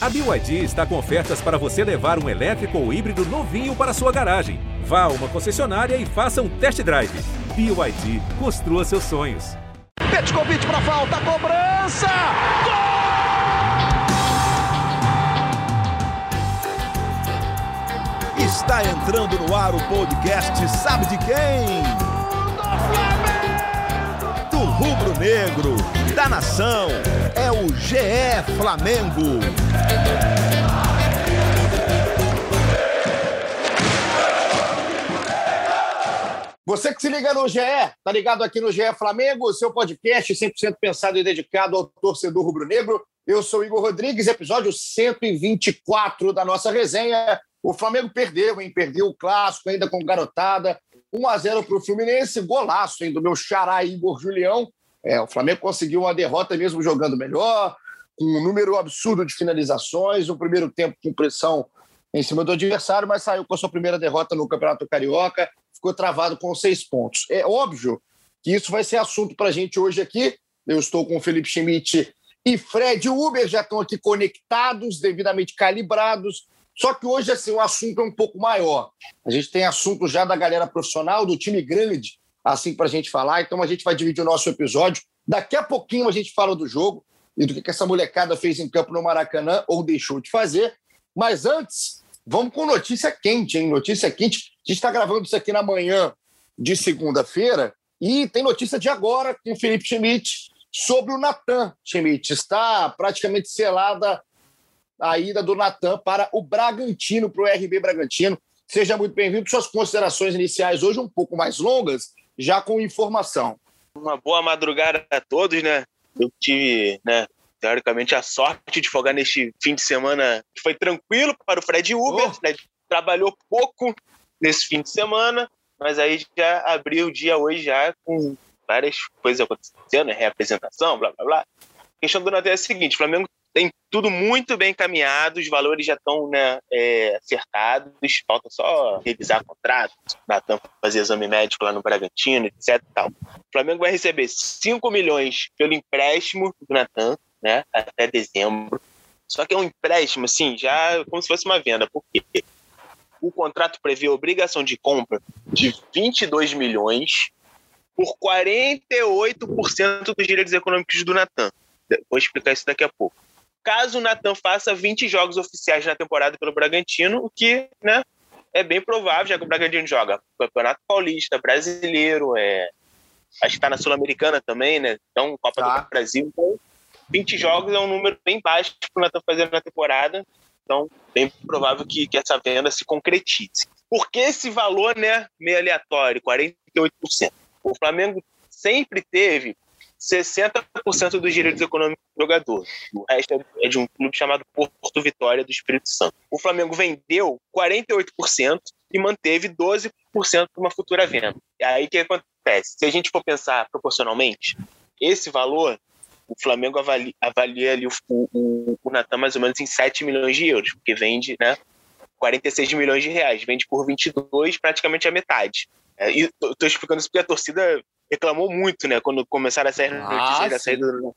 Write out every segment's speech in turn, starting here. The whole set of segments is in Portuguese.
A BYD está com ofertas para você levar um elétrico ou híbrido novinho para sua garagem. Vá a uma concessionária e faça um test drive. BYD, construa seus sonhos. Petkovic para falta, cobrança! Gol! Está entrando no ar o podcast Sabe de quem? Do rubro negro, da nação, o GE Flamengo. Você que se liga no GE, tá ligado aqui no GE Flamengo, seu podcast 100% pensado e dedicado ao torcedor rubro-negro. Eu sou Igor Rodrigues, episódio 124 da nossa resenha. O Flamengo perdeu, hein? Perdeu o clássico ainda com garotada. 1 a 0 para o Fluminense, golaço hein, do meu xará Igor Julião. É, o Flamengo conseguiu uma derrota mesmo jogando melhor, com um número absurdo de finalizações, o primeiro tempo com pressão em cima do adversário, mas saiu com a sua primeira derrota no Campeonato Carioca ficou travado com seis pontos. É óbvio que isso vai ser assunto para a gente hoje aqui. Eu estou com o Felipe Schmidt e Fred Uber, já estão aqui conectados, devidamente calibrados. Só que hoje assim, o assunto é um pouco maior. A gente tem assunto já da galera profissional, do time grande, assim, para a gente falar. Então a gente vai dividir o nosso episódio. Daqui a pouquinho a gente fala do jogo e do que essa molecada fez em campo no Maracanã ou deixou de fazer. Mas antes, vamos com notícia quente, hein? Notícia quente gente está gravando isso aqui na manhã de segunda-feira e tem notícia de agora com o Felipe Schmidt sobre o Natan Schmidt. Está praticamente selada a ida do Natan para o Bragantino, para o RB Bragantino. Seja muito bem-vindo. Suas considerações iniciais hoje um pouco mais longas, já com informação. Uma boa madrugada a todos, né? Eu tive, né, teoricamente, a sorte de folgar neste fim de semana que foi tranquilo para o Fred Uber. Oh. Né? Trabalhou pouco, nesse fim de semana, mas aí já abriu o dia hoje já com várias coisas acontecendo, né? reapresentação, blá blá blá. A questão do Natan é a seguinte: o Flamengo tem tudo muito bem encaminhado, os valores já estão né, é, acertados, falta só revisar contrato, Natan fazer exame médico lá no Bragantino, etc. Tal. O Flamengo vai receber 5 milhões pelo empréstimo do Natan, né, até dezembro. Só que é um empréstimo, assim, já como se fosse uma venda. Por quê? o contrato prevê obrigação de compra de 22 milhões por 48% dos direitos econômicos do Natan. Vou explicar isso daqui a pouco. Caso o Natan faça 20 jogos oficiais na temporada pelo Bragantino, o que né, é bem provável, já que o Bragantino joga Campeonato Paulista, Brasileiro, é, acho que está na Sul-Americana também, né? Então, Copa tá. do Brasil. Então, 20 jogos é um número bem baixo para o Natan fazer na temporada. Então, bem provável que, que essa venda se concretize. Por que esse valor né, meio aleatório, 48%? O Flamengo sempre teve 60% dos direitos econômicos do jogador. O resto é de um clube chamado Porto Vitória do Espírito Santo. O Flamengo vendeu 48% e manteve 12% para uma futura venda. E aí o que acontece? Se a gente for pensar proporcionalmente, esse valor o Flamengo avalia, avalia ali o, o, o Natan mais ou menos em 7 milhões de euros, porque vende né, 46 milhões de reais, vende por 22, praticamente a metade. É, e tô, explicando isso porque a torcida reclamou muito, né? Quando começaram a sair ah, notícias da saída do.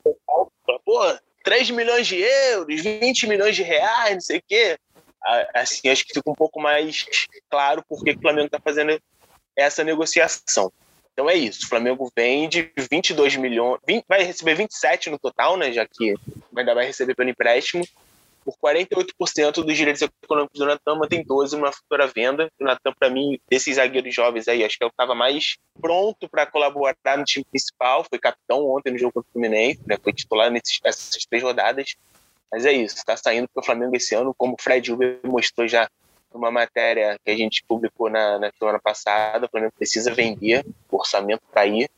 Pô, 3 milhões de euros, 20 milhões de reais, não sei o quê. Assim, acho que fica um pouco mais claro por que o Flamengo está fazendo essa negociação. Então é isso. O Flamengo vende 22 milhões, 20, vai receber 27 no total, né? Já que ainda vai receber pelo empréstimo. Por 48% dos direitos econômicos do Natan, mantém 12 numa futura venda. O Natan, para mim, desses zagueiros jovens aí, acho que é o que estava mais pronto para colaborar no time principal. Foi capitão ontem no jogo contra o Fluminense, né? foi titular nessas três rodadas. Mas é isso, está saindo para o Flamengo esse ano, como o Fred Uber mostrou já uma matéria que a gente publicou na, na semana passada, o Flamengo precisa vender, o orçamento para ir,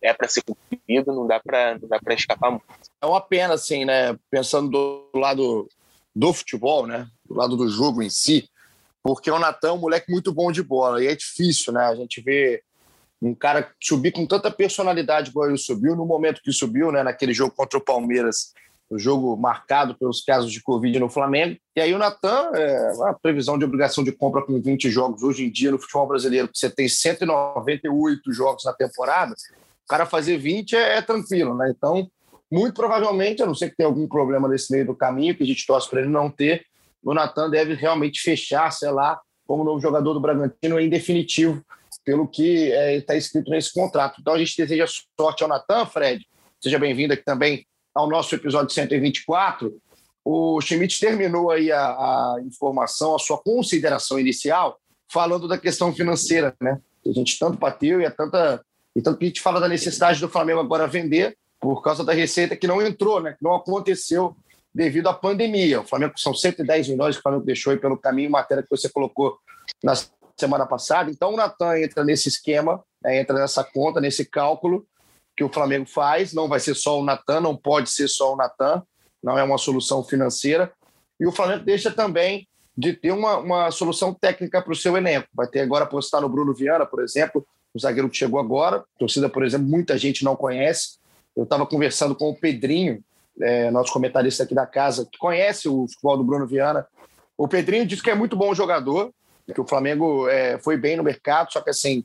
é para ser cumprido, não dá para escapar muito. É uma pena assim, né, pensando do lado do futebol, né, do lado do jogo em si, porque o Natan é um moleque muito bom de bola e é difícil, né, a gente vê um cara subir com tanta personalidade como ele subiu no momento que subiu, né, naquele jogo contra o Palmeiras o jogo marcado pelos casos de Covid no Flamengo. E aí o Natan, é, a previsão de obrigação de compra com 20 jogos hoje em dia no futebol brasileiro, que você tem 198 jogos na temporada, o cara fazer 20 é, é tranquilo, né? Então, muito provavelmente, a não ser que tenha algum problema nesse meio do caminho, que a gente torce para ele não ter, o Natan deve realmente fechar, sei lá, como novo jogador do Bragantino em definitivo, pelo que está é, escrito nesse contrato. Então a gente deseja sorte ao Natan, Fred. Seja bem-vindo aqui também ao nosso episódio 124. O Schmidt terminou aí a, a, informação, a sua consideração inicial, falando da questão financeira, né? A gente tanto bateu e é tanta. E tanto que a gente fala da necessidade do Flamengo agora vender por causa da receita que não entrou, né? Que não aconteceu devido à pandemia. O Flamengo são 110 milhões que o Flamengo deixou aí pelo caminho, matéria que você colocou na semana passada. Então o Natan entra nesse esquema, né? entra nessa conta, nesse cálculo que o Flamengo faz. Não vai ser só o Natan, não pode ser só o Natan não é uma solução financeira. E o Flamengo deixa também de ter uma, uma solução técnica para o seu elenco. Vai ter agora apostar no Bruno Viana, por exemplo, o zagueiro que chegou agora. Torcida, por exemplo, muita gente não conhece. Eu estava conversando com o Pedrinho, é, nosso comentarista aqui da casa, que conhece o futebol do Bruno Viana. O Pedrinho disse que é muito bom jogador, que o Flamengo é, foi bem no mercado, só que assim,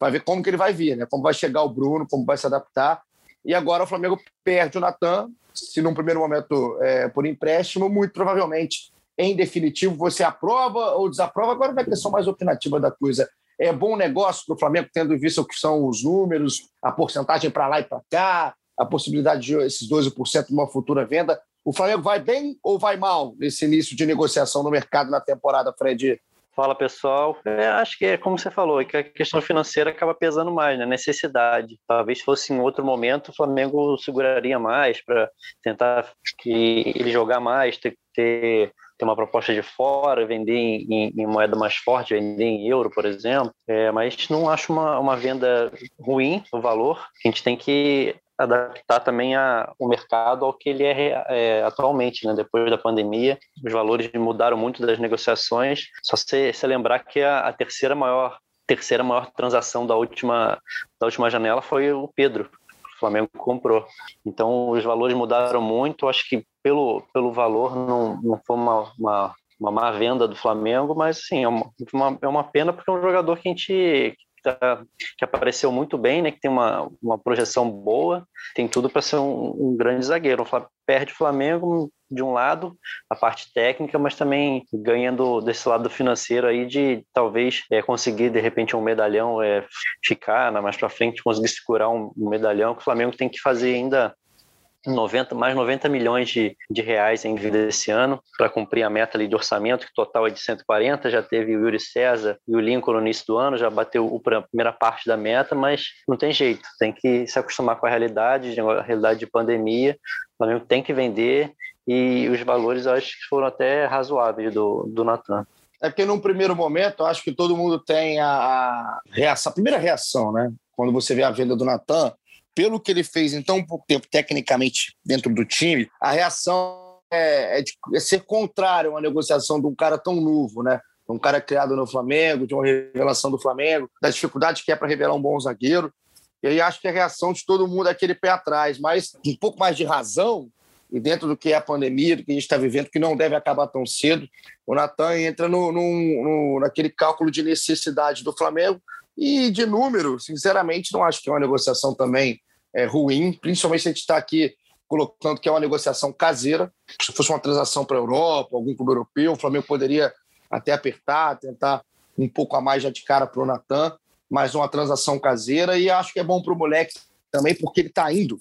vai ver como que ele vai vir, né? Como vai chegar o Bruno, como vai se adaptar. E agora o Flamengo perde o Natan, se num primeiro momento é, por empréstimo, muito provavelmente, em definitivo, você aprova ou desaprova. Agora vai questão mais opinativa da coisa. É bom negócio para o Flamengo, tendo visto o que são os números, a porcentagem para lá e para cá, a possibilidade de esses 12% de uma futura venda. O Flamengo vai bem ou vai mal nesse início de negociação no mercado na temporada, Fred? Fala pessoal, é, acho que é como você falou, que a questão financeira acaba pesando mais, né? Necessidade. Talvez fosse em outro momento o Flamengo seguraria mais para tentar que ele jogar mais, ter, ter, ter, uma proposta de fora, vender em, em, moeda mais forte, vender em euro, por exemplo. É, mas não acho uma, uma venda ruim o valor. A gente tem que adaptar também a, o mercado ao que ele é, é, atualmente, né? Depois da pandemia, os valores mudaram muito das negociações. Só se, se lembrar que a, a, terceira maior terceira maior transação da última da última janela foi o Pedro. O Flamengo comprou. Então os valores mudaram muito. Acho que pelo pelo valor não, não foi uma, uma uma má venda do Flamengo, mas sim, é uma, é uma pena porque é um jogador que a gente tá, que apareceu muito bem, né? Que tem uma, uma projeção boa, tem tudo para ser um, um, grande zagueiro. Perde o Flamengo de um lado, a parte técnica, mas também ganhando desse lado financeiro aí de talvez é, conseguir de repente um medalhão é, ficar mais para frente, conseguir segurar um, um medalhão que o Flamengo tem que fazer ainda 90, mais 90 milhões de, de reais em vida esse ano para cumprir a meta ali de orçamento, que total é de 140. Já teve o Yuri César e o Lincoln no início do ano, já bateu a primeira parte da meta, mas não tem jeito, tem que se acostumar com a realidade, a realidade de pandemia. O Flamengo tem que vender e os valores eu acho que foram até razoáveis do, do Natan. É porque num primeiro momento, eu acho que todo mundo tem a, reação, a primeira reação, né? Quando você vê a venda do Natan, pelo que ele fez em tão pouco tempo, tecnicamente, dentro do time, a reação é, é, de, é ser contrário a uma negociação de um cara tão novo, né? Um cara criado no Flamengo, de uma revelação do Flamengo, da dificuldade que é para revelar um bom zagueiro. E aí acho que a reação de todo mundo é aquele pé atrás, mas um pouco mais de razão, e dentro do que é a pandemia, do que a gente está vivendo, que não deve acabar tão cedo, o Natan entra no, no, no, naquele cálculo de necessidade do Flamengo, e de número, sinceramente, não acho que é uma negociação também é, ruim, principalmente se a gente está aqui colocando que é uma negociação caseira. Se fosse uma transação para a Europa, algum clube europeu, o Flamengo poderia até apertar, tentar um pouco a mais já de cara para o Natan, mas uma transação caseira. E acho que é bom para o moleque também, porque ele está indo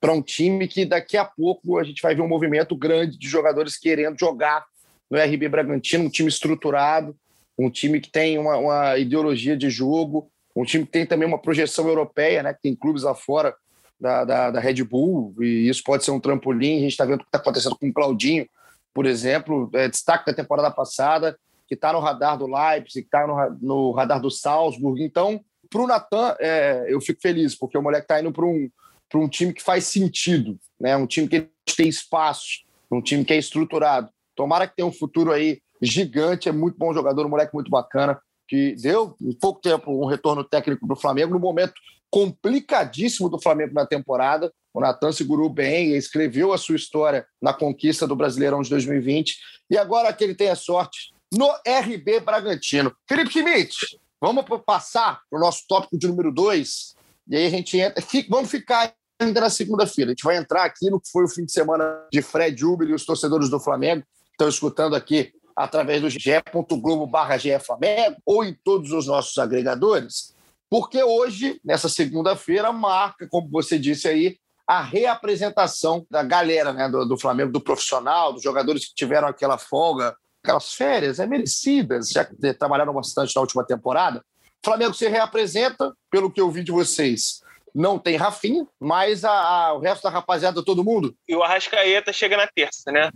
para um time que daqui a pouco a gente vai ver um movimento grande de jogadores querendo jogar no RB Bragantino, um time estruturado, um time que tem uma, uma, ideologia de jogo, um time que tem também uma projeção europeia, né, que tem clubes lá fora da, da, da Red Bull, e isso pode ser um trampolim. A gente está vendo o que está acontecendo com o Claudinho, por exemplo, é, destaque da temporada passada, que está no radar do Leipzig, que está no, no, radar do Salzburg. Então, para o Natan, é, eu fico feliz, porque o moleque está indo para um, um time que faz sentido, né? um time que tem espaço, um time que é estruturado. Tomara que tenha um futuro aí gigante, é muito bom jogador, um moleque muito bacana, que deu em pouco tempo um retorno técnico para o Flamengo, no momento complicadíssimo do Flamengo na temporada. O Natan segurou bem, escreveu a sua história na conquista do Brasileirão de 2020. E agora que ele tem a sorte no RB Bragantino. Felipe Schmidt, vamos passar para o nosso tópico de número dois. E aí a gente entra. Vamos ficar ainda na segunda-feira. A gente vai entrar aqui no que foi o fim de semana de Fred Uber e os torcedores do Flamengo estão escutando aqui através do ge.globo barra Flamengo ou em todos os nossos agregadores, porque hoje, nessa segunda-feira, marca, como você disse aí, a reapresentação da galera né, do, do, Flamengo, do profissional, dos jogadores que tiveram aquela folga, aquelas férias é, merecidas, já que trabalharam bastante na última temporada. O Flamengo se reapresenta, pelo que eu vi de vocês. Não tem Rafinha, mas a, a, o resto da rapaziada, todo mundo. E o Arrascaeta chega na terça, né?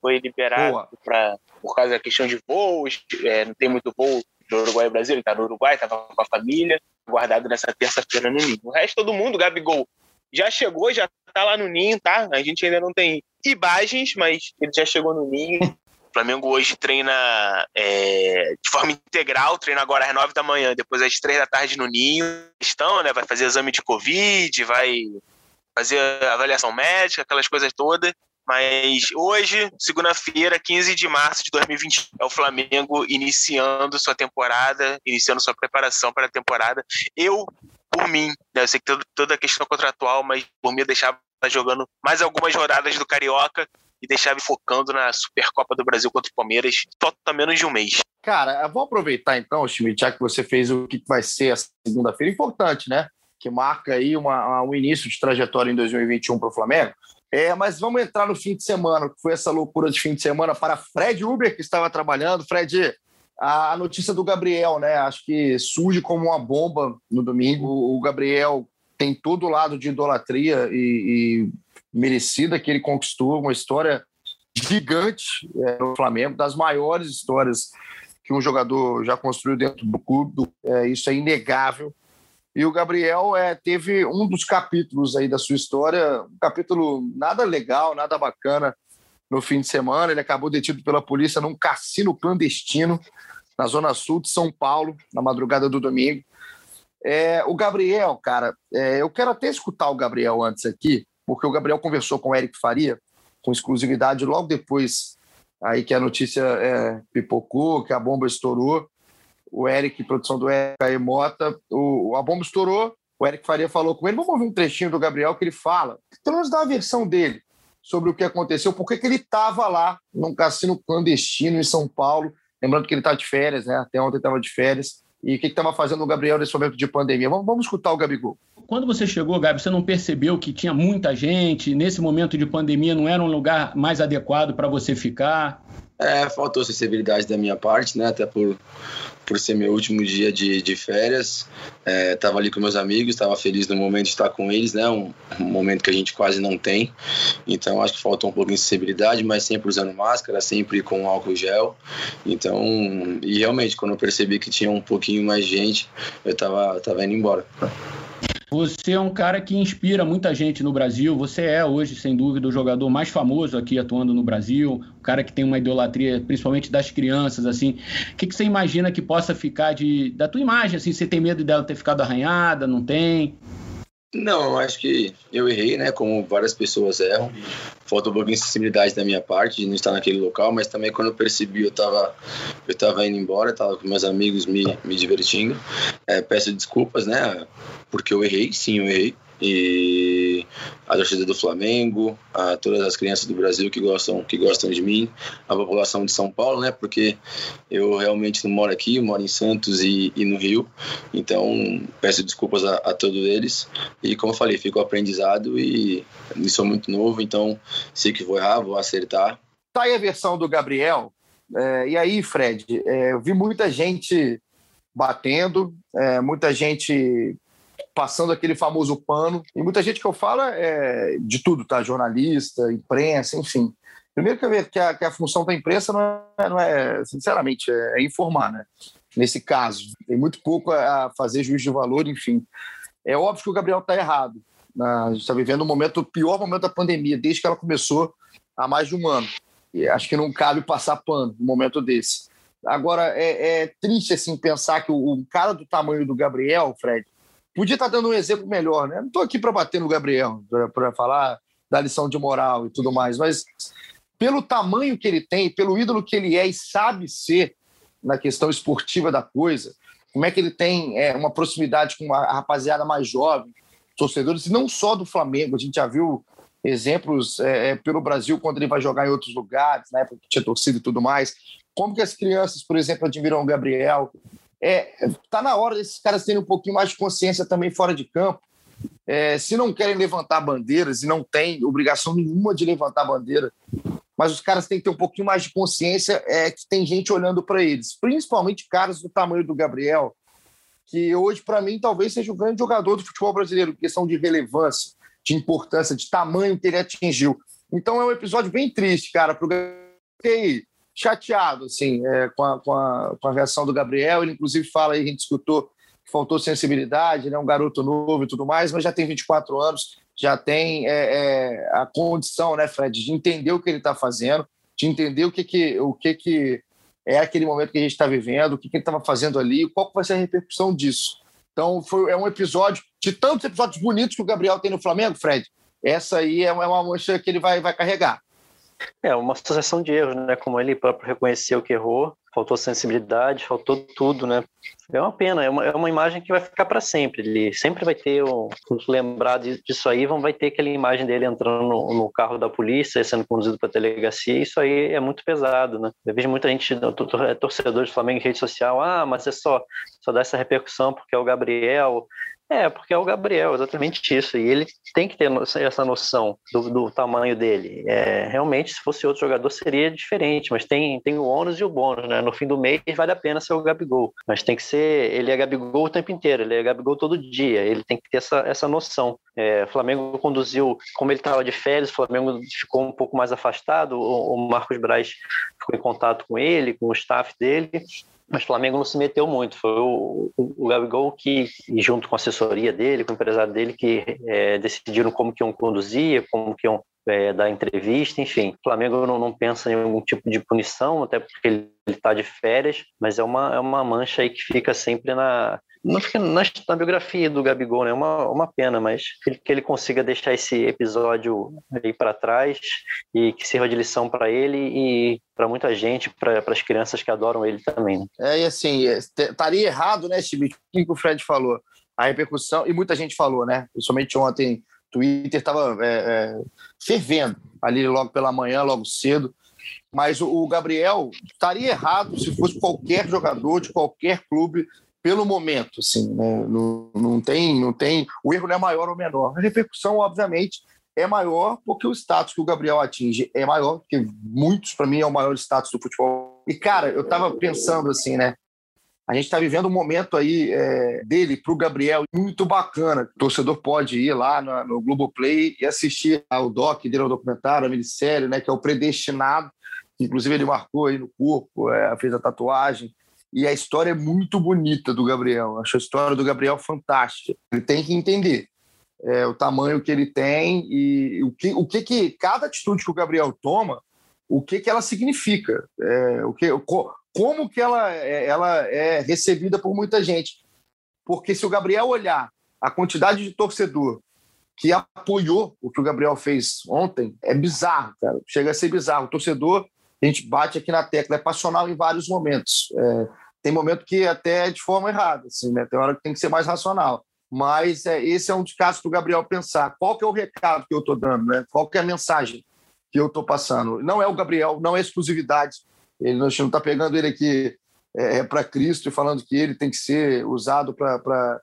Foi liberado pra, por causa da questão de voos, é, não tem muito voo do Uruguai e Brasil, ele tá no Uruguai, estava com a família, guardado nessa terça-feira no Ninho. O resto, todo mundo, Gabigol, já chegou, já tá lá no Ninho, tá? A gente ainda não tem imagens, mas ele já chegou no Ninho. O Flamengo hoje treina é, de forma integral, treina agora às nove da manhã, depois às três da tarde no Ninho. Estão, né? Vai fazer exame de Covid, vai fazer avaliação médica, aquelas coisas todas. Mas hoje, segunda-feira, 15 de março de 2020, é o Flamengo iniciando sua temporada, iniciando sua preparação para a temporada. Eu, por mim, né, eu sei que toda a questão contratual, mas por mim eu deixava jogando mais algumas rodadas do Carioca e deixava focando na Supercopa do Brasil contra o Palmeiras, falta menos de um mês. Cara, vou aproveitar então, Schmidt, já que você fez o que vai ser a segunda-feira, importante, né? Que marca aí uma, um início de trajetória em 2021 para o Flamengo. É, mas vamos entrar no fim de semana, que foi essa loucura de fim de semana para Fred Uber, que estava trabalhando. Fred, a notícia do Gabriel, né? Acho que surge como uma bomba no domingo. O Gabriel tem todo o lado de idolatria e, e merecida que ele conquistou, uma história gigante é, no Flamengo, das maiores histórias que um jogador já construiu dentro do clube. É, isso é inegável. E o Gabriel é, teve um dos capítulos aí da sua história, um capítulo nada legal, nada bacana no fim de semana. Ele acabou detido pela polícia num cassino clandestino na zona sul de São Paulo, na madrugada do domingo. É, o Gabriel, cara, é, eu quero até escutar o Gabriel antes aqui, porque o Gabriel conversou com o Eric Faria, com exclusividade, logo depois aí que a notícia é, pipocou, que a bomba estourou o Eric, produção do Eric Mota, o, a bomba estourou, o Eric Faria falou com ele, vamos ouvir um trechinho do Gabriel que ele fala, pelo menos dá a versão dele sobre o que aconteceu, por que ele estava lá num cassino clandestino em São Paulo, lembrando que ele está de férias, né? Até ontem estava de férias. E o que estava fazendo o Gabriel nesse momento de pandemia? Vamos, vamos escutar o Gabigol. Quando você chegou, Gabi, você não percebeu que tinha muita gente? Nesse momento de pandemia não era um lugar mais adequado para você ficar? É, faltou sensibilidade da minha parte, né? Até por, por ser meu último dia de, de férias. É, tava ali com meus amigos, estava feliz no momento de estar com eles, né? Um, um, momento que a gente quase não tem. Então acho que faltou um pouquinho de sensibilidade, mas sempre usando máscara, sempre com álcool gel. Então, e realmente, quando eu percebi que tinha um pouquinho mais gente, eu tava, tava indo embora. Você é um cara que inspira muita gente no Brasil. Você é hoje, sem dúvida, o jogador mais famoso aqui atuando no Brasil. O cara que tem uma idolatria, principalmente das crianças, assim. O que, que você imagina que possa ficar de da tua imagem? Assim, você tem medo dela ter ficado arranhada? Não tem? Não, acho que eu errei, né? Como várias pessoas erram. Falta um pouquinho de sensibilidade da minha parte de não estar naquele local, mas também quando eu percebi, eu estava eu tava indo embora, estava com meus amigos me, me divertindo. É, peço desculpas, né? Porque eu errei, sim, eu errei e a torcida do Flamengo, a todas as crianças do Brasil que gostam que gostam de mim, a população de São Paulo, né? Porque eu realmente não moro aqui, moro em Santos e, e no Rio, então peço desculpas a, a, todos eles e como eu falei, fico aprendizado e, e sou muito novo, então sei que vou errar, vou acertar. Tá aí a versão do Gabriel. É, e aí, Fred, é, eu vi muita gente batendo, é, muita gente passando aquele famoso pano. E muita gente que eu falo é de tudo, tá? Jornalista, imprensa, enfim. Primeiro que a, que a função da imprensa não é, não é sinceramente, é, é, informar, né? Nesse caso, tem muito pouco a fazer juízo de valor, enfim. É óbvio que o Gabriel está errado. Né? A gente está vivendo um momento, o pior momento da pandemia, desde que ela começou há mais de um ano. E acho que não cabe passar pano num momento desse. Agora, é, é triste assim pensar que o, um cara do tamanho do Gabriel, Fred, Podia estar dando um exemplo melhor, né? Não estou aqui para bater no Gabriel, para falar da lição de moral e tudo mais, mas pelo tamanho que ele tem, pelo ídolo que ele é e sabe ser na questão esportiva da coisa, como é que ele tem é, uma proximidade com a rapaziada mais jovem, torcedores, e não só do Flamengo. A gente já viu exemplos é, é, pelo Brasil quando ele vai jogar em outros lugares, né, porque tinha torcida e tudo mais. Como que as crianças, por exemplo, admiram o Gabriel? É, tá na hora desses caras terem um pouquinho mais de consciência também fora de campo. É, se não querem levantar bandeiras e não tem obrigação nenhuma de levantar bandeira, mas os caras têm que ter um pouquinho mais de consciência é que tem gente olhando para eles, principalmente caras do tamanho do Gabriel, que hoje para mim talvez seja o grande jogador do futebol brasileiro, questão de relevância, de importância, de tamanho que ele atingiu. Então é um episódio bem triste, cara, pro fiquei chateado assim, é, com, a, com, a, com a reação do Gabriel. Ele, inclusive, fala aí, a gente escutou que faltou sensibilidade, né? um garoto novo e tudo mais, mas já tem 24 anos, já tem é, é, a condição, né, Fred, de entender o que ele está fazendo, de entender o que, que, o que, que é aquele momento que a gente está vivendo, o que, que ele estava fazendo ali, qual vai ser a repercussão disso. Então, foi, é um episódio, de tantos episódios bonitos que o Gabriel tem no Flamengo, Fred, essa aí é uma, é uma mancha que ele vai, vai carregar. É uma sucessão de erros, né? Como ele próprio reconheceu que errou, faltou sensibilidade, faltou tudo, né? É uma pena, é uma, é uma imagem que vai ficar para sempre. Ele sempre vai ter, um, lembrar disso aí, vão vai ter aquela imagem dele entrando no, no carro da polícia, sendo conduzido para a delegacia. Isso aí é muito pesado, né? Eu vejo muita gente, torcedores do Flamengo em rede social, ah, mas é só, só dá essa repercussão porque é o Gabriel. É, porque é o Gabriel, exatamente isso. E ele tem que ter essa noção do, do tamanho dele. É, realmente, se fosse outro jogador, seria diferente, mas tem, tem o ônus e o bônus, né? No fim do mês, vale a pena ser o Gabigol. Mas tem que ser. Ele é Gabigol o tempo inteiro, ele é Gabigol todo dia. Ele tem que ter essa, essa noção. É, Flamengo conduziu, como ele estava de férias, o Flamengo ficou um pouco mais afastado. O, o Marcos Braz ficou em contato com ele, com o staff dele mas o Flamengo não se meteu muito. Foi o, o, o Gabigol que, junto com a assessoria dele, com o empresário dele, que é, decidiram como que iam conduzir, como que iam é, dar entrevista, enfim. O Flamengo não, não, pensa em algum tipo de punição, até porque ele está de férias, mas é uma, é uma mancha aí que fica sempre na, não fica na, na, biografia do Gabigol, né? Uma, uma pena, mas que ele, consiga deixar esse episódio aí para trás e que sirva de lição para ele e para muita gente, para as crianças que adoram ele também. Né? É, e assim, é, estaria errado, né, Chibi? O que o Fred falou? A repercussão, e muita gente falou, né? Principalmente ontem, Twitter estava é, é, fervendo ali logo pela manhã, logo cedo. Mas o Gabriel estaria errado se fosse qualquer jogador de qualquer clube pelo momento, assim, né? não, não, tem, não tem, o erro não é maior ou menor. A repercussão, obviamente, é maior porque o status que o Gabriel atinge é maior, porque muitos, para mim, é o maior status do futebol. E, cara, eu estava pensando assim, né? A gente está vivendo um momento aí é, dele para o Gabriel muito bacana. O torcedor pode ir lá no, no Globoplay e assistir ao doc dele, ao documentário, a minissérie, né? Que é o Predestinado. Inclusive, ele marcou aí no corpo, é, fez a tatuagem. E a história é muito bonita do Gabriel. Acho a história do Gabriel fantástica. Ele tem que entender é, o tamanho que ele tem e o que, o que, que cada atitude que o Gabriel toma, o que, que ela significa, é, o que, como que ela, é, ela é recebida por muita gente. Porque se o Gabriel olhar a quantidade de torcedor que apoiou o que o Gabriel fez ontem, é bizarro, cara. Chega a ser bizarro. O torcedor a gente bate aqui na tecla, é passional em vários momentos. É, tem momento que até é de forma errada, assim, né? Tem hora que tem que ser mais racional. Mas é, esse é um dos casos o Gabriel pensar. Qual que é o recado que eu estou dando, né? Qual que é a mensagem que eu estou passando? Não é o Gabriel, não é exclusividade. Ele, a gente não está pegando ele aqui é, é para Cristo e falando que ele tem que ser usado para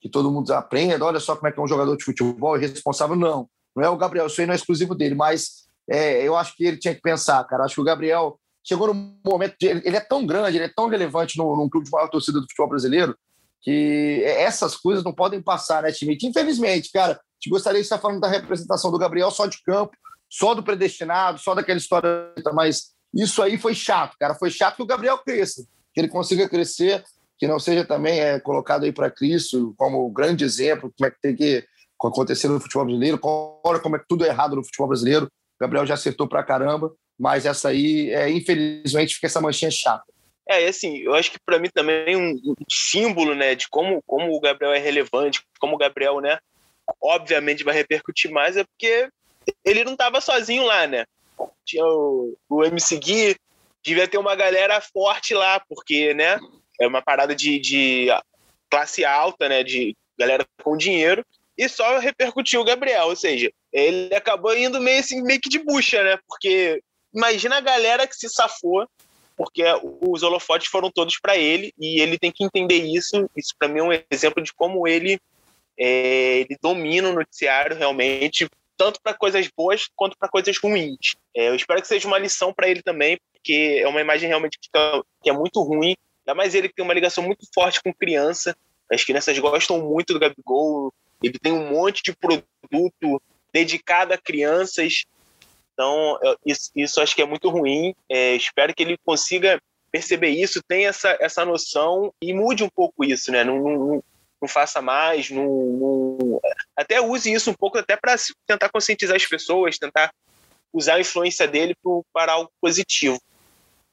que todo mundo aprenda. Olha só como é que é um jogador de futebol, é responsável. Não, não é o Gabriel. Isso aí não é exclusivo dele, mas é, eu acho que ele tinha que pensar, cara. Acho que o Gabriel chegou no momento de. Ele é tão grande, ele é tão relevante no, num clube de maior torcida do futebol brasileiro que essas coisas não podem passar, né, time? Infelizmente, cara, te gostaria de estar falando da representação do Gabriel só de campo, só do predestinado, só daquela história, mas isso aí foi chato, cara. Foi chato que o Gabriel cresça, que ele consiga crescer, que não seja também é, colocado aí para Cristo como grande exemplo, como é que tem que acontecer no futebol brasileiro, como é que tudo é errado no futebol brasileiro. O Gabriel já acertou pra caramba, mas essa aí, é, infelizmente, fica essa manchinha chata. É, assim, eu acho que para mim também um, um símbolo, né, de como, como o Gabriel é relevante, como o Gabriel, né, obviamente vai repercutir mais, é porque ele não estava sozinho lá, né? Tinha o, o MC Gui, devia ter uma galera forte lá, porque, né, é uma parada de, de classe alta, né, de galera com dinheiro, e só repercutiu o Gabriel. Ou seja, ele acabou indo meio, assim, meio que de bucha, né? Porque imagina a galera que se safou, porque os holofotes foram todos para ele e ele tem que entender isso. Isso para mim é um exemplo de como ele, é, ele domina o noticiário realmente, tanto para coisas boas quanto para coisas ruins. É, eu espero que seja uma lição para ele também, porque é uma imagem realmente que, tá, que é muito ruim. Ainda mais ele que tem uma ligação muito forte com criança. As crianças gostam muito do Gabigol. Ele tem um monte de produto dedicado a crianças. Então, isso, isso acho que é muito ruim. É, espero que ele consiga perceber isso, tenha essa, essa noção e mude um pouco isso, né? Não, não, não faça mais, não, não, até use isso um pouco até para tentar conscientizar as pessoas, tentar usar a influência dele para algo positivo.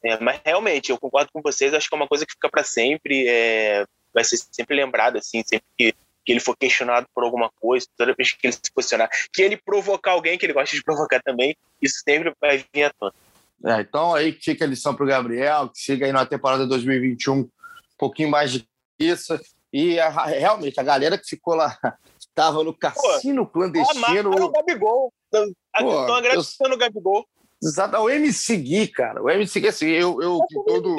É, mas realmente, eu concordo com vocês, acho que é uma coisa que fica para sempre, é, vai ser sempre lembrado, assim, sempre que, que ele for questionado por alguma coisa, toda vez que ele se posicionar, que ele provocar alguém, que ele gosta de provocar também, isso sempre vai vir à tona. É, então aí que fica a lição para o Gabriel, que chega aí na temporada 2021 um pouquinho mais de isso. E a, realmente, a galera que ficou lá, estava no cassino Pô, clandestino. o Gabigol. Estão agradecendo o Gabigol. Exato, o MC Gui, cara. O MC Gui, assim, eu, eu com todo,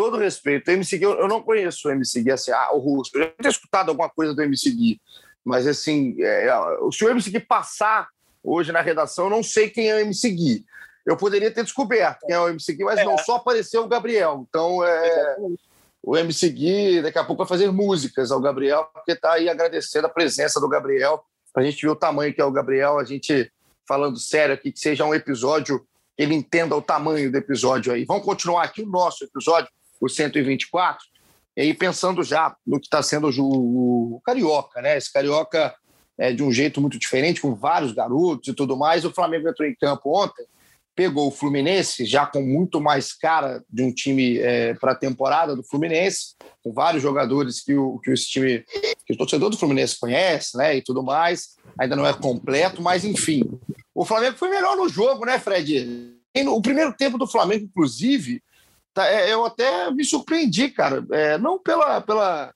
todo respeito, MC Gui, eu, não conheço o MC Gui, assim, ah, o russo. Eu já tinha escutado alguma coisa do MC Gui, mas, assim, é, se o MC Gui passar hoje na redação, eu não sei quem é o MC Gui. Eu poderia ter descoberto quem é o MC Gui, mas é. não, só apareceu o Gabriel. Então, é, o MC Gui daqui a pouco vai fazer músicas ao Gabriel, porque está aí agradecendo a presença do Gabriel, para a gente ver o tamanho que é o Gabriel, a gente falando sério aqui, que seja um episódio ele entenda o tamanho do episódio aí. Vamos continuar aqui o nosso episódio, o 124, e aí pensando já no que está sendo o, o, Carioca, né? Esse Carioca é de um jeito muito diferente, com vários garotos e tudo mais. O Flamengo entrou em campo ontem, pegou o Fluminense, já com muito mais cara de um time é, para a temporada do Fluminense, com vários jogadores que o, que o time, que o torcedor do Fluminense conhece, né? E tudo mais. Ainda não é completo, mas enfim. O Flamengo foi melhor no jogo, né, Fred? O primeiro tempo do Flamengo, inclusive, tá, é, eu até me surpreendi, cara. É, não pela, pela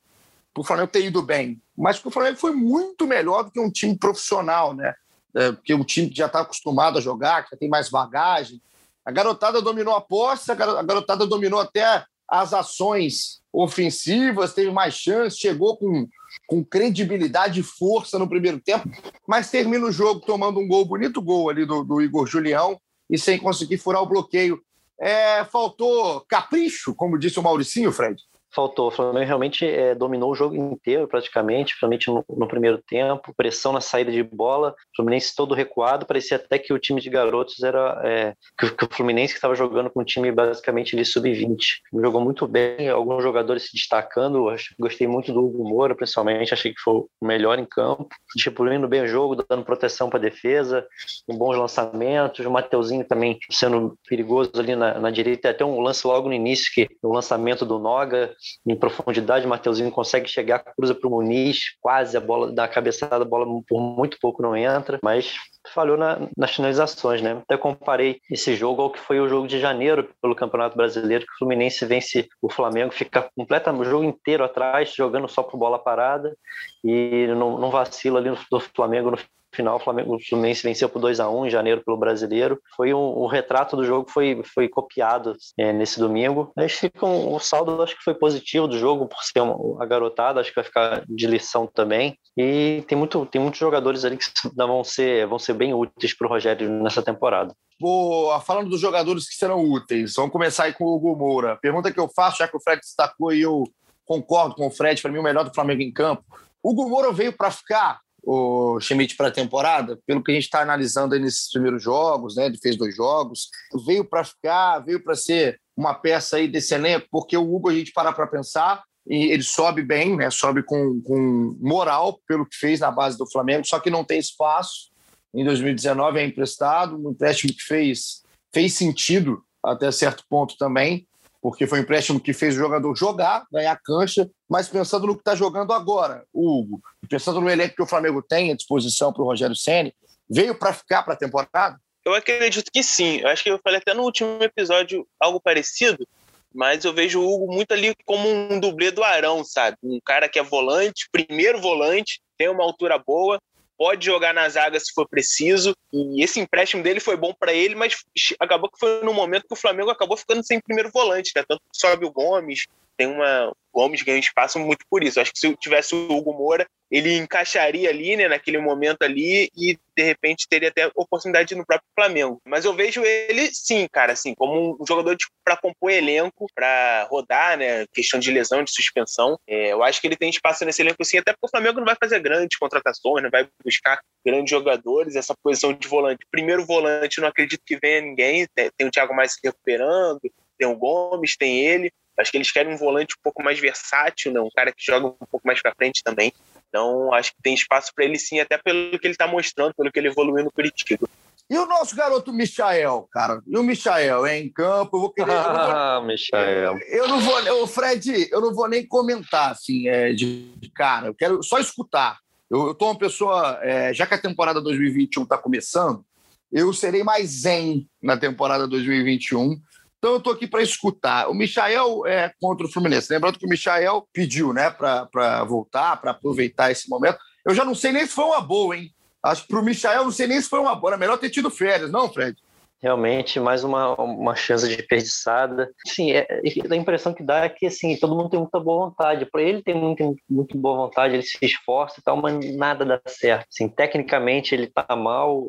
o Flamengo ter ido bem, mas porque o Flamengo foi muito melhor do que um time profissional, né? É, porque o time que já está acostumado a jogar, que já tem mais bagagem. A garotada dominou a posse, a garotada dominou até as ações ofensivas, teve mais chance, chegou com com credibilidade e força no primeiro tempo, mas termina o jogo tomando um gol, bonito gol ali do, do Igor Julião, e sem conseguir furar o bloqueio. É, faltou capricho, como disse o Mauricinho, Fred? Faltou. O Flamengo realmente é, dominou o jogo inteiro, praticamente, principalmente no, no, primeiro tempo, pressão na saída de bola, o Fluminense todo recuado, parecia até que o time de garotos era. É, que, que, o Fluminense estava jogando com um time basicamente de sub-20. Jogou muito bem, alguns jogadores se destacando, acho, gostei muito do Hugo Moura, principalmente, achei que foi o melhor em campo, distribuindo bem o jogo, dando proteção para a defesa, com bons lançamentos, o Mateuzinho também sendo perigoso ali na, na direita, até um lance logo no início, que o lançamento do Noga, em profundidade, Mateuzinho consegue chegar, cruza para o Muniz, quase a bola da cabeçada, a bola por muito pouco não entra, mas falhou na, nas finalizações, né? Até comparei esse jogo ao que foi o jogo de janeiro pelo Campeonato Brasileiro, que o Fluminense vence o Flamengo, fica completamente o jogo inteiro atrás, jogando só por bola parada e não, não vacila ali no, Flamengo no final, o, Flamengo, o Fluminense venceu por 2 a 1 em janeiro pelo Brasileiro. Foi um, o retrato do jogo foi, foi copiado é, nesse domingo. Mas fica um, o saldo acho que foi positivo do jogo por ser uma, a garotada, acho que vai ficar de lição também. E tem muito tem muitos jogadores ali que vão ser vão ser bem úteis para o Rogério nessa temporada. Boa, falando dos jogadores que serão úteis, vamos começar aí com o Hugo Moura. Pergunta que eu faço, já que o Fred destacou e eu concordo com o Fred, para mim o melhor do Flamengo em campo. O Hugo Moura veio para ficar o Schmidt para a temporada, pelo que a gente está analisando nesses primeiros jogos, né? Ele fez dois jogos, veio para ficar, veio para ser uma peça aí desse elenco, porque o Hugo, a gente parar para pensar, e ele sobe bem, né? Sobe com, com moral pelo que fez na base do Flamengo, só que não tem espaço. Em 2019 é emprestado, um empréstimo que fez, fez sentido até certo ponto também porque foi um empréstimo que fez o jogador jogar, ganhar cancha, mas pensando no que está jogando agora, o Hugo, pensando no elenco que o Flamengo tem à disposição para o Rogério Senni, veio para ficar para a temporada? Eu acredito que sim. Eu acho que eu falei até no último episódio algo parecido, mas eu vejo o Hugo muito ali como um dublê do Arão, sabe? Um cara que é volante, primeiro volante, tem uma altura boa, pode jogar na zaga se for preciso. E esse empréstimo dele foi bom para ele, mas acabou que foi no momento que o Flamengo acabou ficando sem primeiro volante, né? Tanto que sobe o Gomes, tem uma. O Gomes ganha espaço muito por isso. Acho que se tivesse o Hugo Moura, ele encaixaria ali, né, naquele momento ali, e de repente teria até oportunidade no próprio Flamengo. Mas eu vejo ele, sim, cara, assim, como um jogador para compor elenco, para rodar, né, questão de lesão, de suspensão. É, eu acho que ele tem espaço nesse elenco, sim, até porque o Flamengo não vai fazer grandes contratações, não vai buscar grandes jogadores. Essa posição de volante, primeiro volante, não acredito que venha ninguém. Tem, tem o Thiago mais se recuperando, tem o Gomes, tem ele. Acho que eles querem um volante um pouco mais versátil, né? um cara que joga um pouco mais para frente também. Então, acho que tem espaço para ele sim, até pelo que ele está mostrando, pelo que ele evoluiu no Curitiba. E o nosso garoto Michael, cara? E o Michael é em campo? Eu vou querer. Ah, Michael. Eu não vou, eu, Fred, eu não vou nem comentar assim, é, de, de cara. Eu quero só escutar. Eu, eu tô uma pessoa, é, já que a temporada 2021 está começando, eu serei mais zen na temporada 2021 então eu estou aqui para escutar. O Michael é contra o Fluminense. Lembrando que o Michael pediu né, para voltar, para aproveitar esse momento. Eu já não sei nem se foi uma boa, hein? Acho que para o Michael não sei nem se foi uma boa. Era melhor ter tido férias, não, Fred? Realmente mais uma, uma chance desperdiçada. Sim, é, a impressão que dá é que assim, todo mundo tem muita boa vontade. Para ele tem muito, muito boa vontade, ele se esforça e tal, mas nada dá certo. Assim, tecnicamente ele tá mal,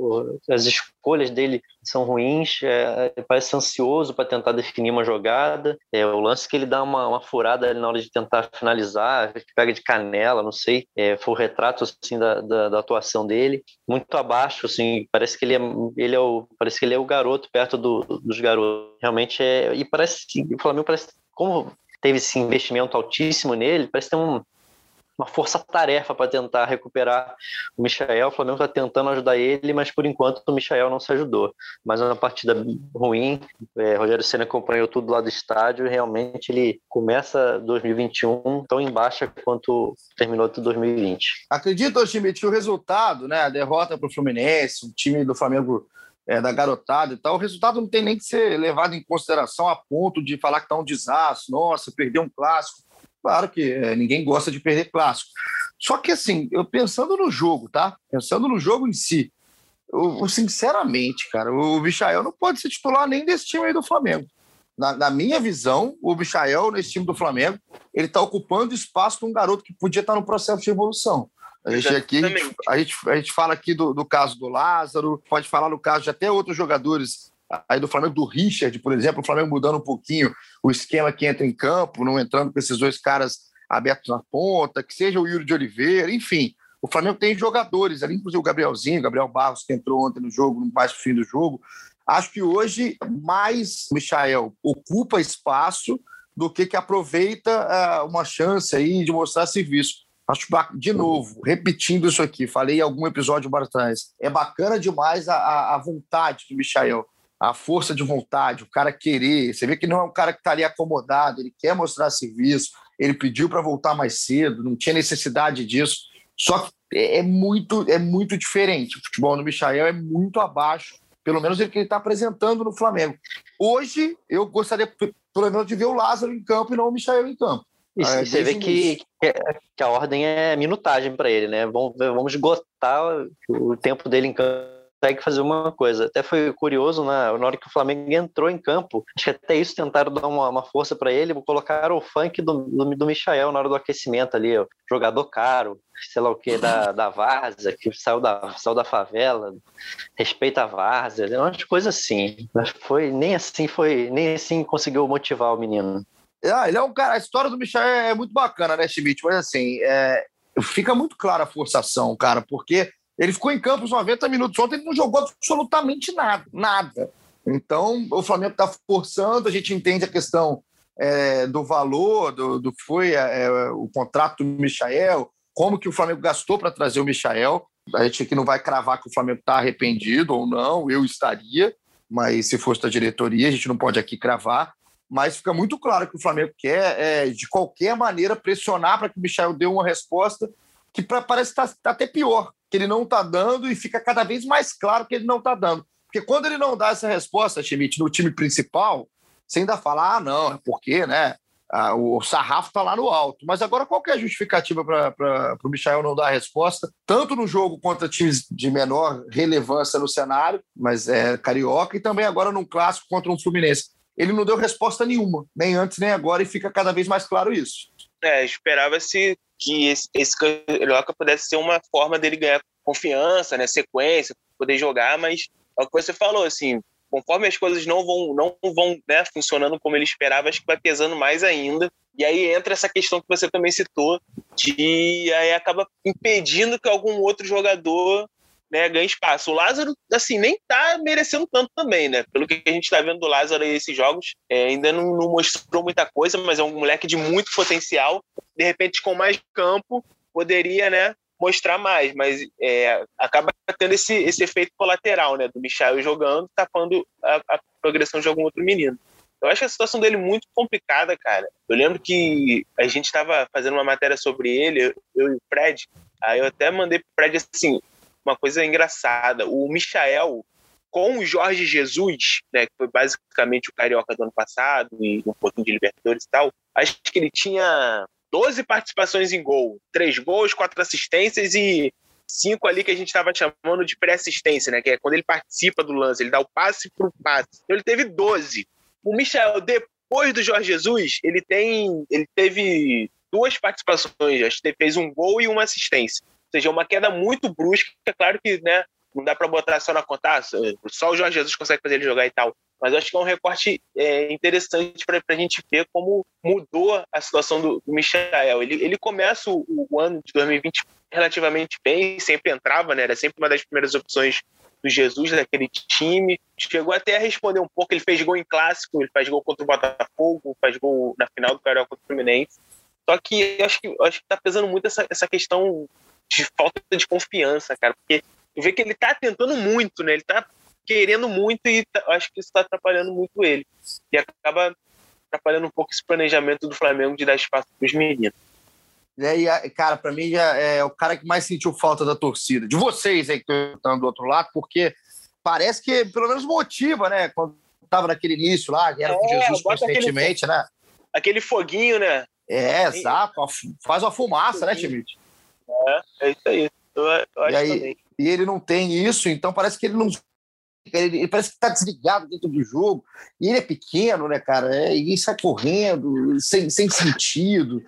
as escolhas dele são ruins, é, parece ansioso para tentar definir uma jogada. É, o lance que ele dá uma, uma furada na hora de tentar finalizar, pega de canela, não sei, é, foi o retrato assim da, da, da, atuação dele, muito abaixo, assim, parece que ele é, ele é o, parece que ele é o garoto perto do, dos garotos. Realmente é, e parece, o Flamengo parece como teve esse investimento altíssimo nele, parece ter um uma força-tarefa para tentar recuperar o Michael. O Flamengo está tentando ajudar ele, mas por enquanto o Michael não se ajudou. Mas é uma partida ruim. É, Rogério Senna acompanhou tudo lá do estádio. Realmente ele começa 2021 tão em baixa quanto terminou 2020. Acredito, Schmidt, que o resultado, né, a derrota para o Fluminense, o time do Flamengo é, da garotada e tal, o resultado não tem nem que ser levado em consideração a ponto de falar que está um desastre, nossa, perdeu um clássico. Claro que é, ninguém gosta de perder clássico. Só que, assim, eu pensando no jogo, tá? Pensando no jogo em si, eu, eu, sinceramente, cara, o Michael não pode ser titular nem desse time aí do Flamengo. Na, na minha visão, o Michael, nesse time do Flamengo, ele está ocupando espaço de um garoto que podia estar no processo de evolução. A gente, aqui, a gente, a gente, a gente fala aqui do, do caso do Lázaro, pode falar no caso de até outros jogadores aí do Flamengo, do Richard, por exemplo, o Flamengo mudando um pouquinho o esquema que entra em campo, não entrando com esses dois caras abertos na ponta, que seja o Yuri de Oliveira, enfim. O Flamengo tem jogadores ali, inclusive o Gabrielzinho, Gabriel Barros, que entrou ontem no jogo, no mais fim do jogo. Acho que hoje mais Michael ocupa espaço do que que aproveita uh, uma chance aí de mostrar serviço. Acho de novo, repetindo isso aqui, falei em algum episódio atrás, é bacana demais a, a vontade do Michael a força de vontade, o cara querer. Você vê que não é um cara que está ali acomodado, ele quer mostrar serviço, ele pediu para voltar mais cedo, não tinha necessidade disso. Só que é, é muito, é muito diferente. O futebol do Michael é muito abaixo, pelo menos ele que ele está apresentando no Flamengo. Hoje, eu gostaria, pelo menos, de ver o Lázaro em campo e não o Michael em campo. E é, você vê que, que, a ordem é minutagem para ele, né? Vamos, vamos esgotar o tempo dele em campo consegue fazer uma coisa. Até foi curioso, né? na hora que o Flamengo entrou em campo, acho que até isso tentaram dar uma, uma força para ele, colocaram o funk do, do, do, Michael na hora do aquecimento ali, ó. jogador caro, sei lá o que, da, da Várzea, que saiu da, saiu da favela, respeita a Várzea, é umas coisas assim. Mas foi, nem assim foi, nem assim conseguiu motivar o menino. Ah, ele é um cara, a história do Michael é muito bacana, né, Schmidt? Mas assim, é, fica muito clara a forçação, cara, porque ele ficou em campo os 90 minutos ontem, ele não jogou absolutamente nada, nada. Então, o Flamengo está forçando, a gente entende a questão é, do valor, do, do que foi é, é, o contrato do Michael, como que o Flamengo gastou para trazer o Michael. A gente aqui não vai cravar que o Flamengo está arrependido ou não, eu estaria, mas se fosse da diretoria, a gente não pode aqui cravar. Mas fica muito claro que o Flamengo quer, é, de qualquer maneira, pressionar para que o Michael dê uma resposta que pra, parece estar tá, tá até pior, que ele não está dando e fica cada vez mais claro que ele não está dando. Porque quando ele não dá essa resposta, Schmidt, no time principal, você ainda fala, ah, não, é porque, né? a, o sarrafo está lá no alto. Mas agora qual que é a justificativa para o Michael não dar a resposta, tanto no jogo contra times de menor relevância no cenário, mas é carioca, e também agora num clássico contra um Fluminense? Ele não deu resposta nenhuma, nem antes nem agora, e fica cada vez mais claro isso. É, esperava-se que esse, esse carioca pudesse ser uma forma dele ganhar confiança, né, sequência, poder jogar, mas é o que você falou, assim, conforme as coisas não vão, não vão né, funcionando como ele esperava, acho que vai pesando mais ainda. E aí entra essa questão que você também citou, de aí acaba impedindo que algum outro jogador né, ganhe espaço. O Lázaro, assim, nem tá merecendo tanto também, né? Pelo que a gente está vendo do Lázaro aí, esses jogos, é, ainda não, não mostrou muita coisa, mas é um moleque de muito potencial. De repente, com mais campo, poderia, né, mostrar mais, mas é, acaba tendo esse, esse efeito colateral, né, do Michel jogando, tapando a, a, progressão de algum outro menino. Eu acho a situação dele muito complicada, cara. Eu lembro que a gente estava fazendo uma matéria sobre ele, eu, e o Fred, aí eu até mandei pro Fred, assim, uma coisa engraçada. O Michael, com o Jorge Jesus, né, que foi basicamente o carioca do ano passado, e um pouquinho de Libertadores e tal, acho que ele tinha 12 participações em gol, três gols, quatro assistências e cinco ali que a gente estava chamando de pré-assistência, né? Que é quando ele participa do lance, ele dá o passe pro passe. Então ele teve 12. O Michel, depois do Jorge Jesus, ele tem, ele teve duas participações, acho que ele fez um gol e uma assistência. Seja, uma queda muito brusca. É claro que, né? Não dá para botar só na conta, ah, só o Jorge Jesus consegue fazer ele jogar e tal. Mas acho que é um recorte é, interessante para a gente ver como mudou a situação do, do Michael. Ele, ele começa o, o, ano de 2020 relativamente bem, sempre entrava, né? Era sempre uma das primeiras opções do Jesus daquele time. Chegou até a responder um pouco. Ele fez gol em clássico, ele faz gol contra o Botafogo, faz gol na final do Carioca contra o Fluminense. Só que acho que acho que tá pesando muito essa, essa questão de falta de confiança, cara, porque tu vê que ele tá tentando muito, né? Ele tá querendo muito e tá, acho que isso está atrapalhando muito ele. E acaba atrapalhando um pouco esse planejamento do Flamengo de dar espaço para os meninos. E aí, cara, para mim já é o cara que mais sentiu falta da torcida. De vocês aí que estão do outro lado, porque parece que pelo menos motiva, né? Quando estava naquele início lá, era é, com Jesus constantemente, aquele, né? Aquele foguinho, né? É, exato. Faz uma fumaça, né, Timite? É, é isso aí. Eu, eu e, aí e ele não tem isso, então parece que ele não ele, ele parece que está desligado dentro do jogo. E ele é pequeno, né, cara? É, e sai correndo, sem, sem sentido.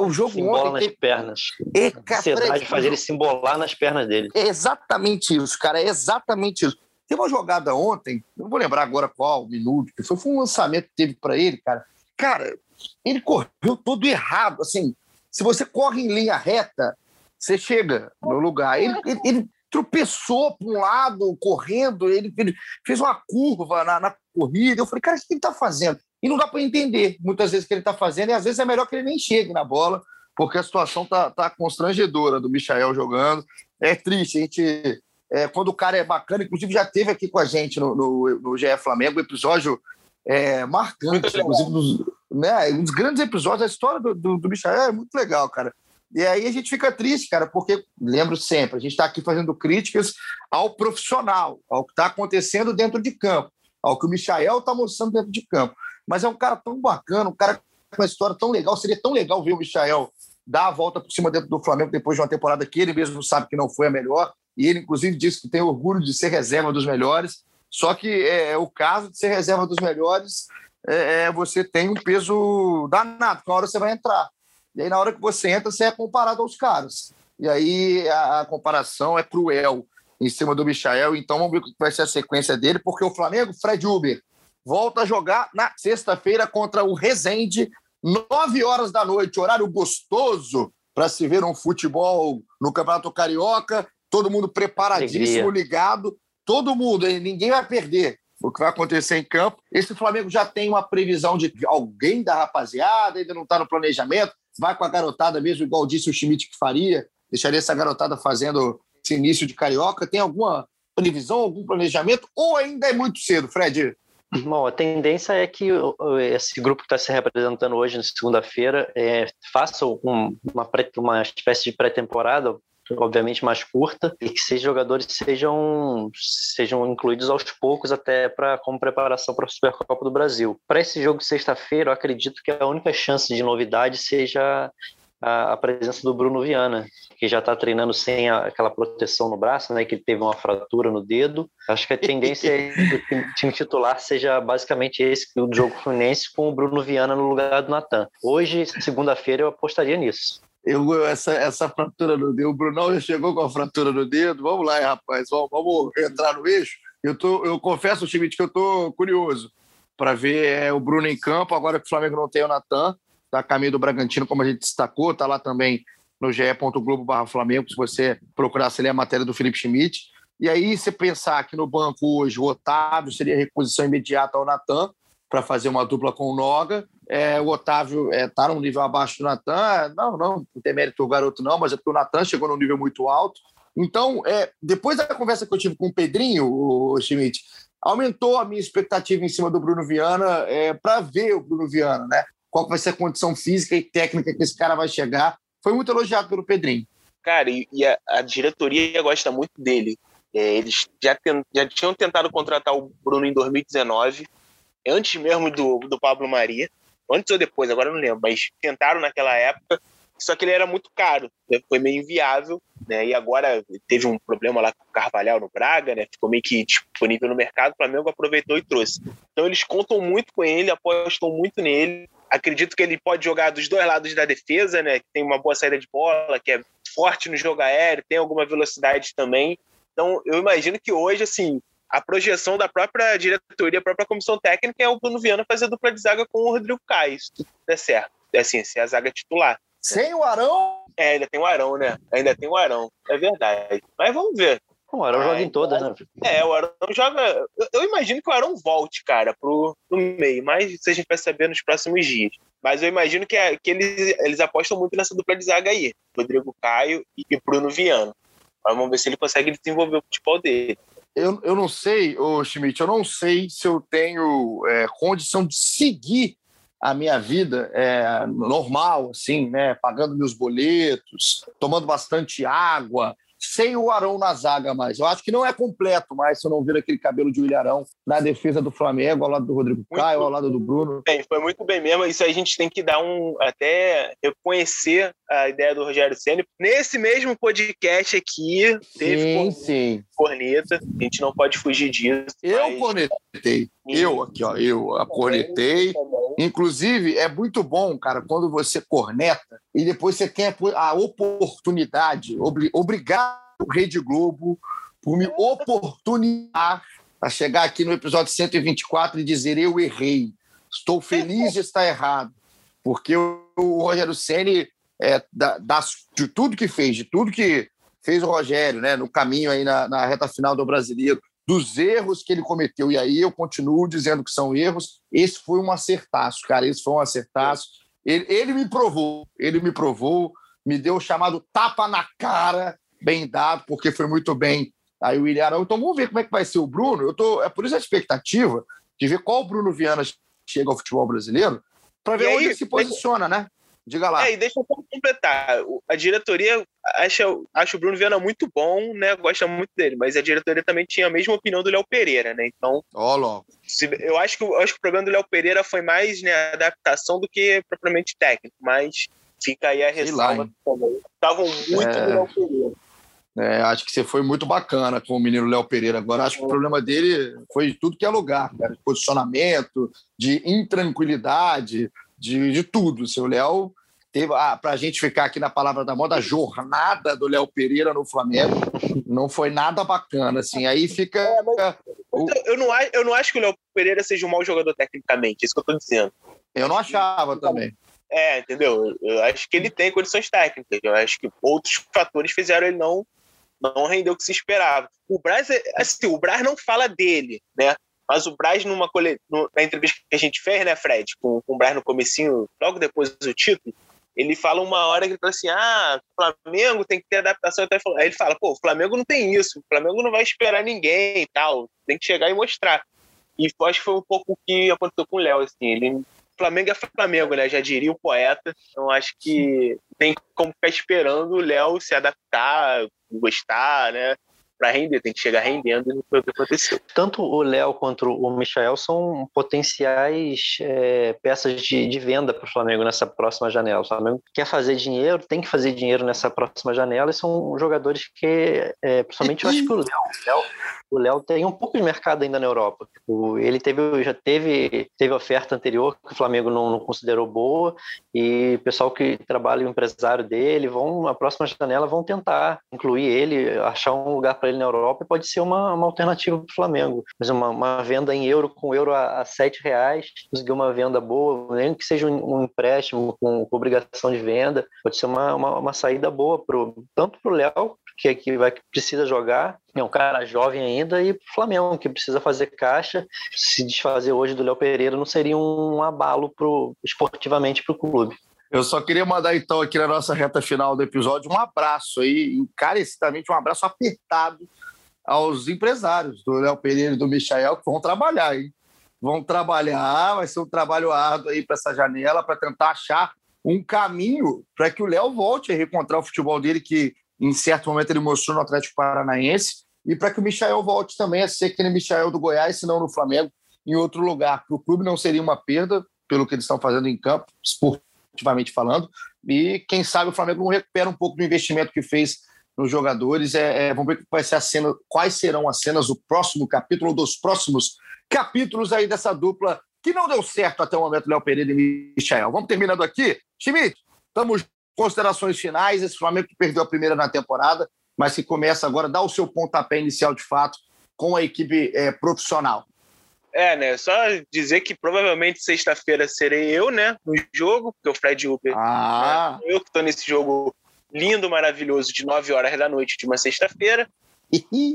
O jogo Simbola ontem. nas tem... pernas. É, cara, Ansiedade faz ele simbolar nas pernas dele. É exatamente isso, cara. É exatamente isso. Tem uma jogada ontem, não vou lembrar agora qual minuto, que foi, foi um lançamento que teve para ele, cara. Cara, ele correu todo errado. Assim, se você corre em linha reta, você chega no lugar. Ele, ele, ele tropeçou para um lado, correndo, ele, ele fez uma curva na, na, corrida. Eu falei, cara, o que ele está fazendo? E não dá para entender muitas vezes o que ele está fazendo, e às vezes é melhor que ele nem chegue na bola, porque a situação tá, tá constrangedora do Michael jogando. É triste, a gente. É, quando o cara é bacana, inclusive já teve aqui com a gente no, no, no GE Flamengo, episódio é, marcante, inclusive dos, né, um dos grandes episódios da história do, do, do Michael. É muito legal, cara. E aí a gente fica triste, cara, porque, lembro sempre, a gente está aqui fazendo críticas ao profissional, ao que está acontecendo dentro de campo, ao que o Michael está mostrando dentro de campo. Mas é um cara tão bacana, um cara com uma história tão legal. Seria tão legal ver o Michael dar a volta por cima dentro do Flamengo depois de uma temporada que ele mesmo sabe que não foi a melhor. E ele, inclusive, disse que tem orgulho de ser reserva dos melhores. Só que é, é o caso de ser reserva dos melhores, é, é, você tem um peso danado, porque uma hora você vai entrar. E aí, na hora que você entra, você é comparado aos caras. E aí a, a comparação é cruel em cima do Michael. Então vamos ver o que vai ser a sequência dele, porque o Flamengo, Fred Uber, volta a jogar na sexta-feira contra o Resende, nove horas da noite, horário gostoso para se ver um futebol no Campeonato Carioca. Todo mundo preparadíssimo, Alegria. ligado. Todo mundo, ninguém vai perder o que vai acontecer em campo. Esse Flamengo já tem uma previsão de alguém da rapaziada, ainda não está no planejamento vai com a garotada mesmo, igual disse o Schmidt que faria, deixaria essa garotada fazendo esse início de carioca. Tem alguma previsão, algum planejamento, ou ainda é muito cedo, Fred? Bom, a tendência é que esse grupo que está se representando hoje, na segunda-feira, é, faça um, uma, uma espécie de pré-temporada obviamente mais curta, e que esses jogadores sejam, sejam incluídos aos poucos até para como preparação para a Supercopa do Brasil. Para esse jogo de sexta-feira, eu acredito que a única chance de novidade seja a, a presença do Bruno Viana, que já está treinando sem a, aquela proteção no braço, né, que ele teve uma fratura no dedo. Acho que a tendência é que o time titular seja basicamente esse o jogo Fluminense com o Bruno Viana no lugar do Natan. Hoje, segunda-feira, eu apostaria nisso. Eu, essa, essa fratura no dedo, o Brunão já chegou com a fratura no dedo. Vamos lá, rapaz, vamos, vamos entrar no eixo. Eu, tô, eu confesso, Schmidt, que eu estou curioso para ver é, o Bruno em campo, agora que o Flamengo não tem o Natan, tá a caminho do Bragantino, como a gente destacou, tá lá também no ge.globo Flamengo, se você procurar, você ler a matéria do Felipe Schmidt. E aí, você pensar que no banco hoje o Otávio seria reposição imediata ao Natan, para fazer uma dupla com o Noga. É, o Otávio está é, tá num nível abaixo do Natan. Não, não, não tem mérito o garoto, não, mas é porque o Natan chegou num nível muito alto. Então, é, depois da conversa que eu tive com o Pedrinho, o, o Schmidt, aumentou a minha expectativa em cima do Bruno Viana é, para ver o Bruno Viana, né? Qual vai ser a condição física e técnica que esse cara vai chegar. Foi muito elogiado pelo Pedrinho. Cara, e, e a, a, diretoria gosta muito dele. É, eles já, ten, já tinham tentado contratar o Bruno em 2019 antes mesmo do, do Pablo Maria, antes ou depois, agora não lembro, mas tentaram naquela época, só que ele era muito caro, né? foi meio inviável, né? E agora teve um problema lá com o Carvalhal no Braga, né? Ficou meio que disponível no mercado, o Flamengo aproveitou e trouxe. Então eles contam muito com ele, apostam muito nele. Acredito que ele pode jogar dos dois lados da defesa, né? Tem uma boa saída de bola, que é forte no jogo aéreo, tem alguma velocidade também. Então, eu imagino que hoje, assim, a projeção da própria diretoria, a própria comissão técnica é o Bruno Viana fazer dupla de zaga com o Rodrigo Caio, se tudo der certo. É assim, se é a zaga titular. Sem o Arão? É, ainda tem o Arão, né? Ainda tem o Arão, é verdade. Mas vamos ver. O Arão joga em todas, né? É, o Arão joga. Eu imagino que o Arão volte, cara, pro, pro meio, mas isso a gente vai saber nos próximos dias. Mas eu imagino que, é, que eles, eles apostam muito nessa dupla de zaga aí. Rodrigo Caio e Bruno Viana. Mas vamos ver se ele consegue desenvolver o futebol dele eu, eu não sei, ô Schmidt, eu não sei se eu tenho é, condição de seguir a minha vida é, normal, assim, né? Pagando meus boletos, tomando bastante água, sem o Arão na zaga mais. Eu acho que não é completo mais se eu não ver aquele cabelo de William na defesa do Flamengo, ao lado do Rodrigo muito Caio, ao lado do Bruno. Bem, foi muito bem mesmo. Isso a gente tem que dar um. até reconhecer a ideia do Rogério Senna. Nesse mesmo podcast aqui, teve sim, sim. corneta. A gente não pode fugir disso. Eu mas... cornetei. Eu aqui, ó, eu a cornetei. Inclusive, é muito bom, cara, quando você corneta e depois você tem a oportunidade, obrigado, Rede Globo, por me oportunizar a chegar aqui no episódio 124 e dizer eu errei. Estou feliz de estar errado. Porque o, Rogério Ceni é, da, das, de tudo que fez, de tudo que fez o Rogério, né, no caminho aí na, na reta final do Brasileiro, dos erros que ele cometeu. E aí eu continuo dizendo que são erros. Esse foi um acertaço, cara. Esse foi um acertaço. Ele, ele me provou, ele me provou, me deu o chamado tapa na cara, bem dado, porque foi muito bem. Aí o William Arão. Então vamos ver como é que vai ser o Bruno. Eu tô, é por isso a expectativa de ver qual Bruno Viana chega ao futebol brasileiro, para ver onde ele se posiciona, né? Diga lá. É, e deixa eu completar. A diretoria acha, acha o Bruno Viana muito bom, né? Gosta muito dele, mas a diretoria também tinha a mesma opinião do Léo Pereira, né? Então. Ó, eu acho que, eu acho que o problema do Léo Pereira foi mais né, adaptação do que propriamente técnico, mas fica aí a ressalva também. Estavam muito é... do Léo Pereira. É, acho que você foi muito bacana com o menino Léo Pereira. Agora, acho que o problema dele foi tudo que é lugar, cara. De posicionamento, de intranquilidade, de, de tudo. O seu Léo teve, ah, para a gente ficar aqui na palavra da moda, a jornada do Léo Pereira no Flamengo não foi nada bacana. Assim, aí fica. É, mas, o... eu, não, eu não acho que o Léo Pereira seja um mau jogador tecnicamente, isso que eu estou dizendo. Eu não achava também. É, entendeu? Eu acho que ele tem condições técnicas. Eu acho que outros fatores fizeram ele não não rendeu o que se esperava. O Braz, é, assim, o Braz não fala dele, né? Mas o Braz, numa cole... na entrevista que a gente fez, né, Fred, com, com o Braz no comecinho, logo depois do título, ele fala uma hora que ele fala assim: ah, Flamengo tem que ter adaptação. Aí ele fala: pô, o Flamengo não tem isso, o Flamengo não vai esperar ninguém e tal, tem que chegar e mostrar. E acho que foi um pouco o que aconteceu com o Léo, assim, ele Flamengo é Flamengo, né? Já diria o poeta. Então acho que tem como ficar esperando o Léo se adaptar, gostar, né? para render, tem que chegar rendendo e não foi o que aconteceu. Tanto o Léo quanto o Michael são potenciais é, peças de, de venda para o Flamengo nessa próxima janela. O Flamengo quer fazer dinheiro, tem que fazer dinheiro nessa próxima janela e são jogadores que, é, principalmente eu acho que o Léo, o Léo tem um pouco de mercado ainda na Europa. O, ele teve, já teve, teve oferta anterior que o Flamengo não, não considerou boa e o pessoal que trabalha, o empresário dele, vão na próxima janela vão tentar incluir ele, achar um lugar para ele na Europa pode ser uma, uma alternativa para o Flamengo. Mas uma, uma, venda em euro, com euro a, a 7 reais, conseguir uma venda boa, nem que seja um, um empréstimo com, com, obrigação de venda, pode ser uma, uma, uma saída boa pro, tanto para o Léo, que, que, vai, que precisa jogar, é um cara jovem ainda, e o Flamengo, que precisa fazer caixa. Se desfazer hoje do Léo Pereira não seria um abalo pro, esportivamente para o clube. Eu só queria mandar, então, aqui na nossa reta final do episódio, um abraço aí, encarecidamente, um abraço apertado aos empresários do Léo Pereira e do Michael, que vão trabalhar, hein? Vão trabalhar, vai ser um trabalho árduo aí para essa janela, para tentar achar um caminho para que o Léo volte a reencontrar o futebol dele, que em certo momento ele mostrou no Atlético Paranaense, e para que o Michael volte também a ser aquele Michael do Goiás, se não no Flamengo, em outro lugar. Para o clube não seria uma perda, pelo que eles estão fazendo em campo, esportivamente falando. E quem sabe o Flamengo não recupera um pouco do investimento que fez nos jogadores. É, é, vamos ver vai ser a cena, quais serão as cenas do próximo capítulo, dos próximos capítulos aí dessa dupla que não deu certo até o momento, Léo Pereira e Michel. Vamos terminando aqui. Schmidt, estamos considerações finais. Esse Flamengo que perdeu a primeira na temporada, mas que começa agora a dar o seu pontapé inicial de fato com a equipe é, profissional. É, né? Só dizer que provavelmente sexta-feira serei eu, né? No jogo, porque o Fred Uber. Ah. Né, eu que tô nesse jogo lindo, maravilhoso, de 9 horas da noite de uma sexta-feira.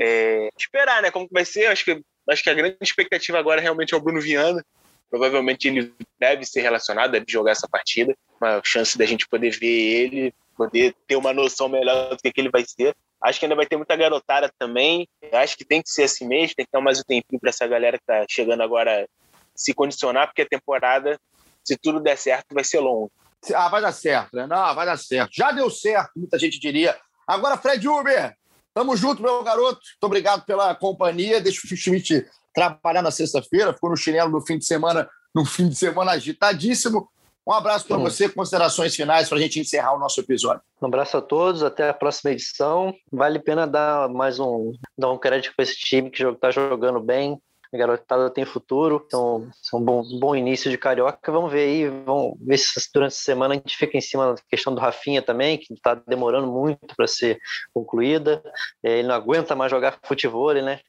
é, esperar, né? Como que vai ser? Acho que, acho que a grande expectativa agora realmente é o Bruno Viana. Provavelmente ele deve ser relacionado, deve jogar essa partida. Uma chance da gente poder ver ele, poder ter uma noção melhor do que, que ele vai ser. Acho que ainda vai ter muita garotada também. Acho que tem que ser assim mesmo, tem que dar mais um tempinho para essa galera que está chegando agora se condicionar, porque a temporada, se tudo der certo, vai ser longa. Ah, vai dar certo, né? Não, vai dar certo. Já deu certo, muita gente diria. Agora, Fred Uber, tamo junto, meu garoto. Muito obrigado pela companhia. Deixa o Schmidt trabalhar na sexta-feira, ficou no chinelo no fim de semana, no fim de semana agitadíssimo. Um abraço para você, considerações finais para a gente encerrar o nosso episódio. Um abraço a todos, até a próxima edição. Vale a pena dar mais um, dar um crédito para esse time que está jogando bem. A garotada tem futuro, então é um bom, bom início de carioca. Vamos ver aí, vamos ver se durante a semana a gente fica em cima da questão do Rafinha também, que está demorando muito para ser concluída. É, ele não aguenta mais jogar futebol, né?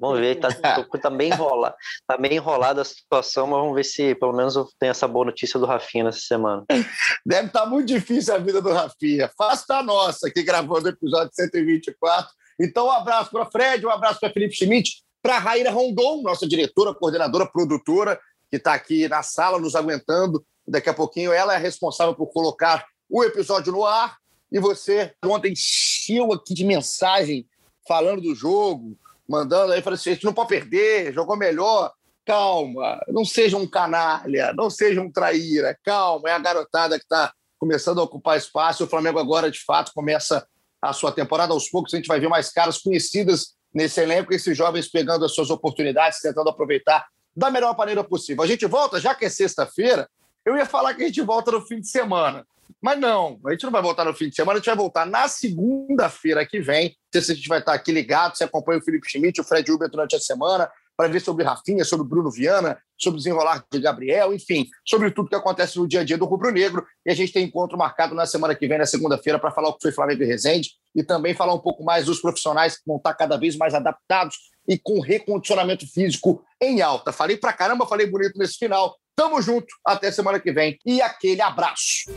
Vamos ver, tá, tá, bem enrolado, tá bem enrolada a situação, mas vamos ver se pelo menos tem essa boa notícia do Rafinha nessa semana. Deve estar tá muito difícil a vida do Rafinha. Faça a nossa aqui gravando o episódio 124. Então, um abraço para Fred, um abraço para Felipe Schmidt, para Raíra Rondon, nossa diretora, coordenadora, produtora, que está aqui na sala nos aguentando. Daqui a pouquinho ela é responsável por colocar o episódio no ar. E você ontem encheu aqui de mensagem falando do jogo, mandando aí, falando assim, a gente não pode perder, jogou melhor. Calma, não seja um canalha, não seja um traíra, calma, é a garotada que está começando a ocupar espaço. O Flamengo agora, de fato, começa a sua temporada aos poucos. A gente vai ver mais caras conhecidas nesse elenco, esses jovens pegando as suas oportunidades, tentando aproveitar da melhor maneira possível. A gente volta, já que é sexta-feira, eu ia falar que a gente volta no fim de semana. Mas não, a gente não vai voltar no fim de semana, a gente vai voltar na segunda-feira que vem. Não sei se a gente vai estar aqui ligado, você acompanha o Felipe Schmidt, o Fred Uber durante a semana, para ver sobre Rafinha, sobre Bruno Viana, sobre o desenrolar de Gabriel, enfim, sobre tudo que acontece no dia a dia do Rubro Negro. E a gente tem encontro marcado na semana que vem, na segunda-feira, para falar o que foi Flamengo e Resende e também falar um pouco mais dos profissionais que vão estar cada vez mais adaptados e com recondicionamento físico em alta. Falei pra caramba, falei bonito nesse final. Tamo junto, até semana que vem e aquele abraço.